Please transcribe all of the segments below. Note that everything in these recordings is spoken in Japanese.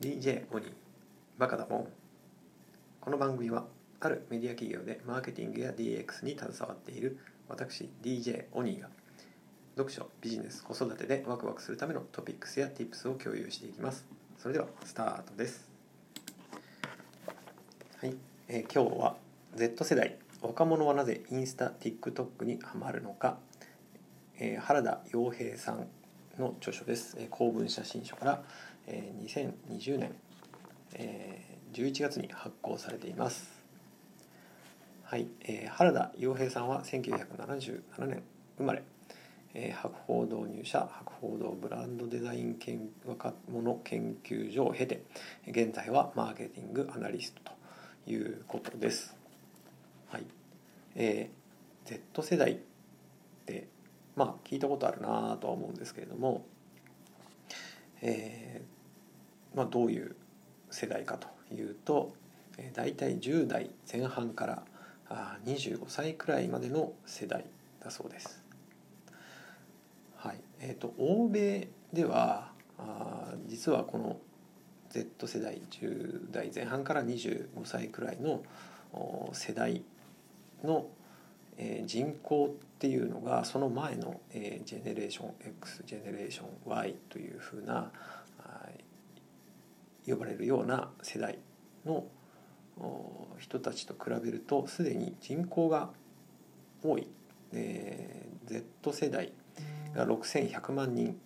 DJ オニーバカだもん。この番組はあるメディア企業でマーケティングや DX に携わっている私 DJ オニーが読書ビジネス子育てでワクワクするためのトピックスや Tips を共有していきます。それではスタートです。はい、えー、今日は Z 世代若者はなぜインスタ TikTok にハマるのか、えー、原田洋平さんの著書です、えー、公文写真書から、えー、2020年、えー、11月に発行されています。はい、えー、原田洋平さんは1977年生まれ、えー、博報堂入社博報堂ブランドデザイン研若者研究所を経て現在はマーケティングアナリストということです。はいえー、Z 世代ってまあ聞いたことあるなとは思うんですけれども、えーまあ、どういう世代かというと、えー、大体10代前半からあ25歳くらいまでの世代だそうです。はいえーと、欧米ではあ実はこの Z 世代10代前半から25歳くらいの世代の、え、人口っていうのがその前の、え、ジェネレーション X ジェネレーション Y というふうな呼ばれるような世代の人たちと比べるとすでに人口が多い、えー、Z 世代が6100万人。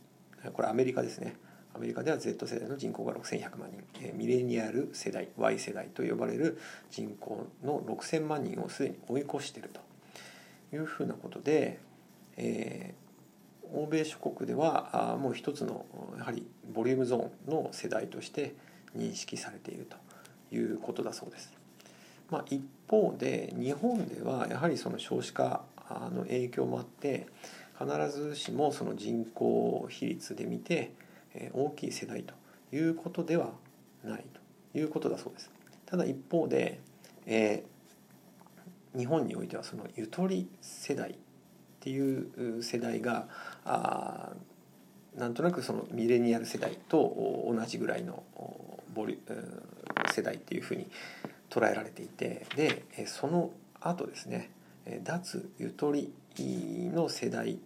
これアメリカですね。アメリカでは Z 世代の人口が6100万人、えー、ミレニアル世代 Y 世代と呼ばれる人口の6000万人をすでに追い越しているというふうなことで、えー、欧米諸国ではもう一つのやはりボリュームゾーンの世代として認識されているということだそうです。まあ、一方で日本ではやはりその少子化の影響もあって必ずしもその人口比率で見て大きい世代ということではないということだそうです。ただ一方で、えー、日本においてはそのゆとり世代っていう世代があなんとなくそのミレニアル世代と同じぐらいのボリ世代っていうふうに捉えられていてでその後ですね脱ゆとりの世代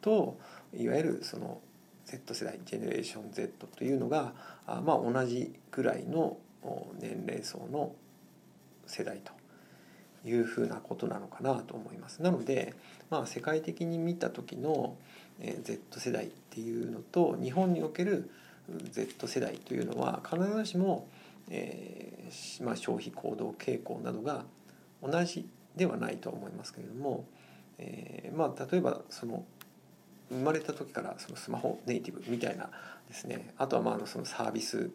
といわゆるその Z 世代ジェネレーション Z というのがまあ同じぐらいの年齢層の世代と。いうふうなことなのかなと思います。なので、まあ、世界的に見た時の Z 世代っていうのと日本における Z 世代というのは必ずしも、えーまあ、消費行動傾向などが同じではないと思いますけれども、えーまあ、例えばその生まれた時からそのスマホネイティブみたいなですねあとはまあそのサービス、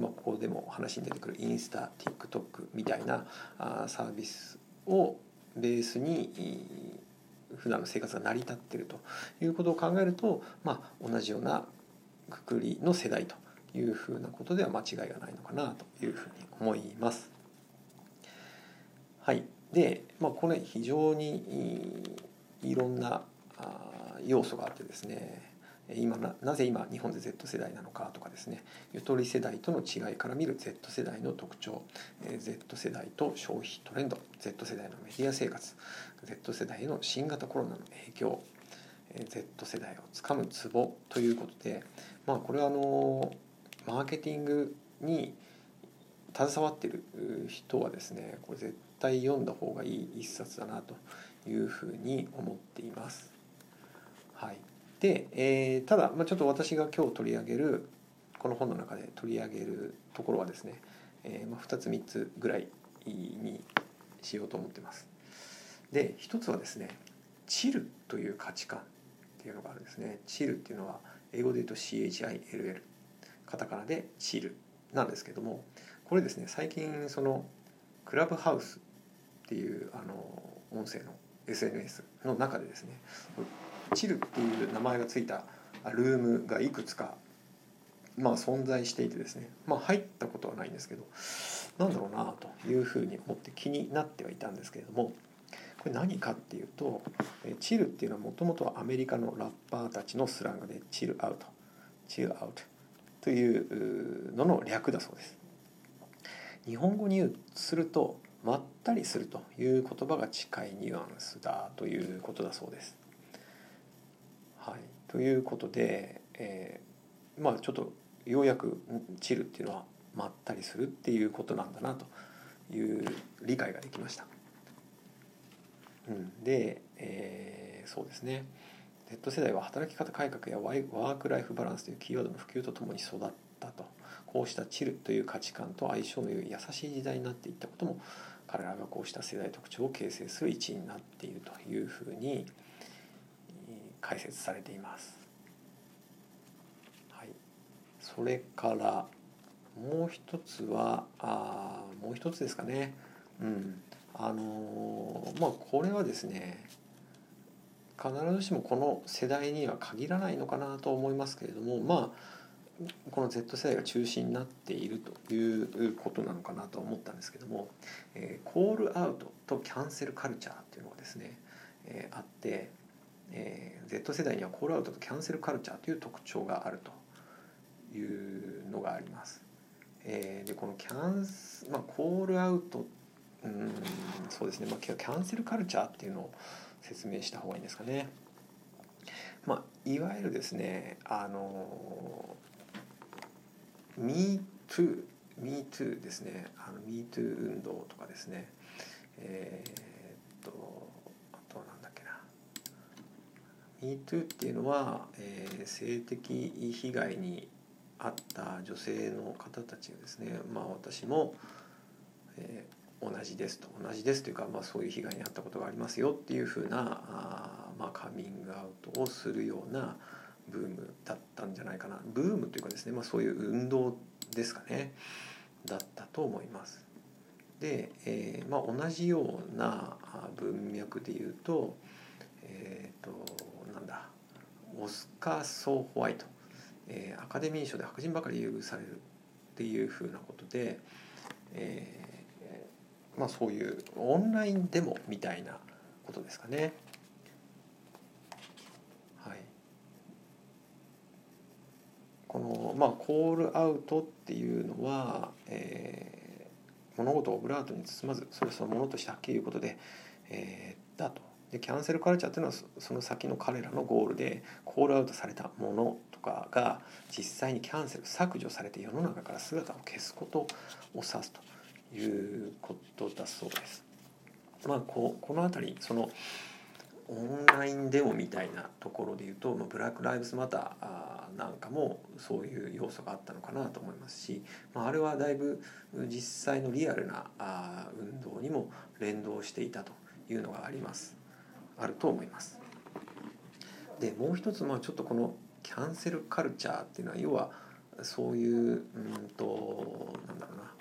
まあ、ここでも話に出てくるインスタ TikTok みたいなあサービスをベースに普段の生活が成り立っているということを考えると、まあ、同じようなくくりの世代というふうなことでは間違いがないのかなというふうに思います。はい、で、まあ、これ非常にいろんな要素があってですね今なぜ今日本で Z 世代なのかとかですねゆとり世代との違いから見る Z 世代の特徴 Z 世代と消費トレンド Z 世代のメディア生活 Z 世代への新型コロナの影響 Z 世代をつかむツボということでまあこれはあのマーケティングに携わっている人はですねこれ絶対読んだ方がいい一冊だなというふうに思っています。はい、で、えー、ただ、まあ、ちょっと私が今日取り上げるこの本の中で取り上げるところはですね、えーまあ、2つ3つぐらいにしようと思ってます。で一つはですね「チル」という価値観っていうのがあるんですね。チルっていうのは英語で言うと CHILL カタカナでチルなんですけどもこれですね最近そのクラブハウスっていうあの音声の SNS の中でですねチルっていう名前がついたルームがいくつかまあ存在していてですねまあ入ったことはないんですけどなんだろうなというふうに思って気になってはいたんですけれどもこれ何かっていうとチルっていうのはもともとはアメリカのラッパーたちのスラングでチルアウトチルアウトというのの略だそうです日本語にするとまったりするという言葉が近いニュアンスだということだそうです。はい、ということで、えー、まあちょっとようやく「チル」っていうのはまったりするっていうことなんだなという理解ができました。うん、で、えー、そうですね。Z 世代は働き方改革やワーク・ライフ・バランスというキーワードの普及とともに育ったと。こうしたチルという価値観と相性の良い優しい時代になっていったことも彼らがこうした世代特徴を形成する一因になっているというふうに解説されています。はい、それからもう一つはあもう一つですかね。うん、あのまあこれはですね必ずしもこの世代には限らないのかなと思いますけれどもまあこの Z 世代が中心になっているということなのかなと思ったんですけども、えー、コールアウトとキャンセルカルチャーっていうのがですね、えー、あって、えー、Z 世代にはコールアウトとキャンセルカルチャーという特徴があるというのがあります。えー、でこのキャンス、まあ、コールアウトうんそうですね、まあ、キャンセルカルチャーっていうのを説明した方がいいんですかね。まあ、いわゆるですねあの MeToo MeToo ですねあの MeToo 運動とかですねえー、っとあとはなんだっけな MeToo っていうのは、えー、性的被害に遭った女性の方たちがですねまあ私も、えー、同じですと同じですというか、まあ、そういう被害に遭ったことがありますよっていうふうなあ、まあ、カミングアウトをするようなブームだったんじゃないかなブームというかですね、まあ、そういう運動ですかねだったと思います。で、えーまあ、同じような文脈で言うと,、えーと、オスカー・ソー・ホワイト、えー、アカデミー賞で白人ばかり優遇されるっていうふうなことで、えーまあ、そういうオンラインデモみたいなことですかね。はい。この、まあ、コールアウトっていうのは、えー、物事をオブラートに包まずそれそのものとしてはっきり言うことで、えー、だと。でキャンセルカルチャーっていうのはその先の彼らのゴールでコールアウトされたものとかが実際にキャンセル削除されて世の中から姿を消すことを指すということだそうです。まあ、ここの辺りそのオンラインデモみたいなところでいうとまブラック・ライブズ・マターなんかもそういう要素があったのかなと思いますし、まあ、あれはだいぶ実際のリアルな運動にも連動していたというのがありますあると思います。でもう一つまあちょっとこのキャンセルカルチャーっていうのは要はそういううんとなんだろうな、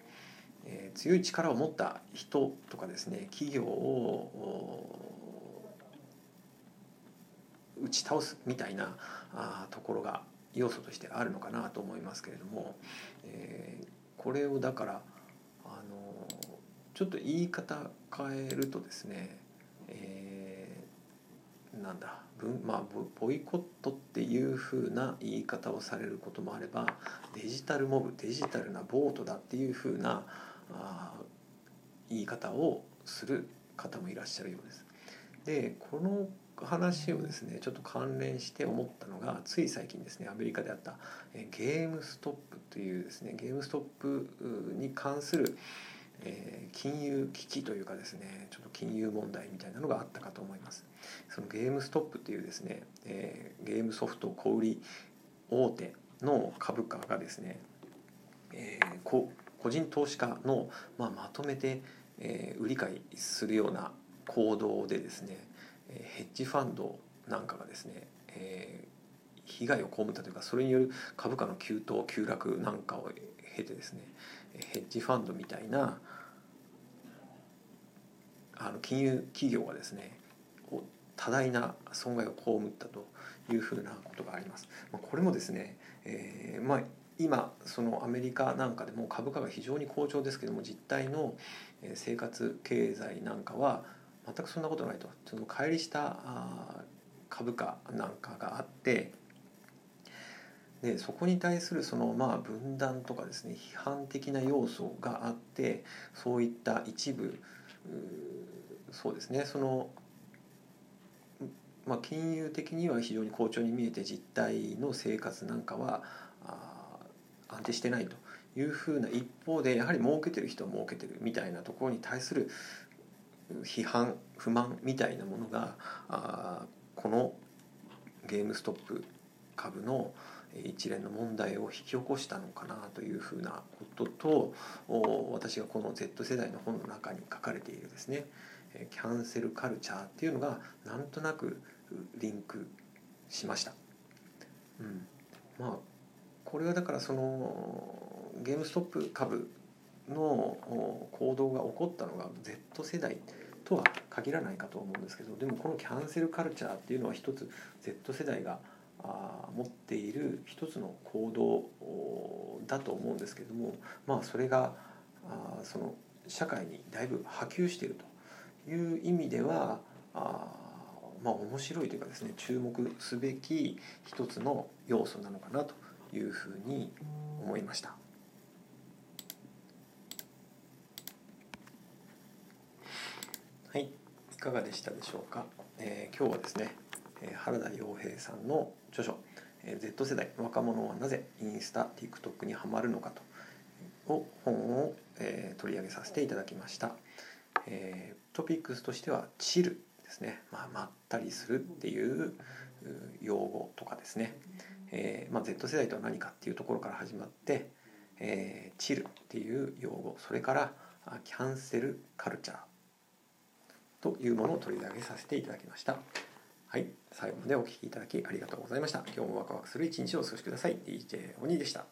えー、強い力を持った人とかですね企業を打ち倒すみたいなあところが要素としてあるのかなと思いますけれども、えー、これをだからあのちょっと言い方変えるとですね、なんだまあボイコットっていうふうな言い方をされることもあればデジタルモブデジタルなボートだっていうふうなあ言い方をする方もいらっしゃるようです。でこの話をですねちょっと関連して思ったのがつい最近ですねアメリカであったゲームストップというですねゲームストップに関するえ金融危機というかですねちょっと金融問題みたいなのがあったかと思います。そのゲームストップっていうですね、えゲームソフト小売大手の株価がですね、え個人投資家の、まあ、まとめて、え売り買いするような行動でですねヘッジファンドなんかがですね、えー、被害を被ったというかそれによる株価の急騰急落なんかを経てですねヘッジファンドみたいなあの金融企業がですね多大な損害を被ったというふうなことがあります。これもですね、えー、まあ今そのアメリカなんかでも株価が非常に好調ですけども実態の生活経済なんかは全くそんなことないとその乖離した株価なんかがあってでそこに対するそのまあ分断とかですね批判的な要素があってそういった一部そうですねそのまあ、金融的には非常に好調に見えて実態の生活なんかは安定してないというふうな一方でやはり儲けてる人は儲けてるみたいなところに対する批判不満みたいなものがあこのゲームストップ株の一連の問題を引き起こしたのかなというふうなことと私がこの Z 世代の本の中に書かれているですねキャンセルカルチャーっていうのがなんとなくリンクしました。うん、まあこれはだからそのゲームストップ株の行動が起こったのが Z 世代とは限らないかと思うんですけどでもこのキャンセルカルチャーっていうのは一つ Z 世代が持っている一つの行動だと思うんですけどもまあそれがその社会にだいぶ波及しているという意味ではあまあ面白いというかですね注目すべき一つの要素なのかなというふうに思いました。はい、いかがでしたでしょうか？えー、今日はですね、原田洋平さんの著書「Z 世代若者はなぜインスタ TikTok にはまるのか」とを本を、取り上げさせていただきました。トピックスとしては「チル」ですね、まあ、まったりするっていう用語とかですね、えーまあ、Z 世代とは何かっていうところから始まって、えー、チルっていう用語それからキャンセルカルチャーというものを取り上げさせていただきました。はい、最後までお聴きいただきありがとうございました。今日もワクワクする一日をお過ごしください。DJ 鬼でした。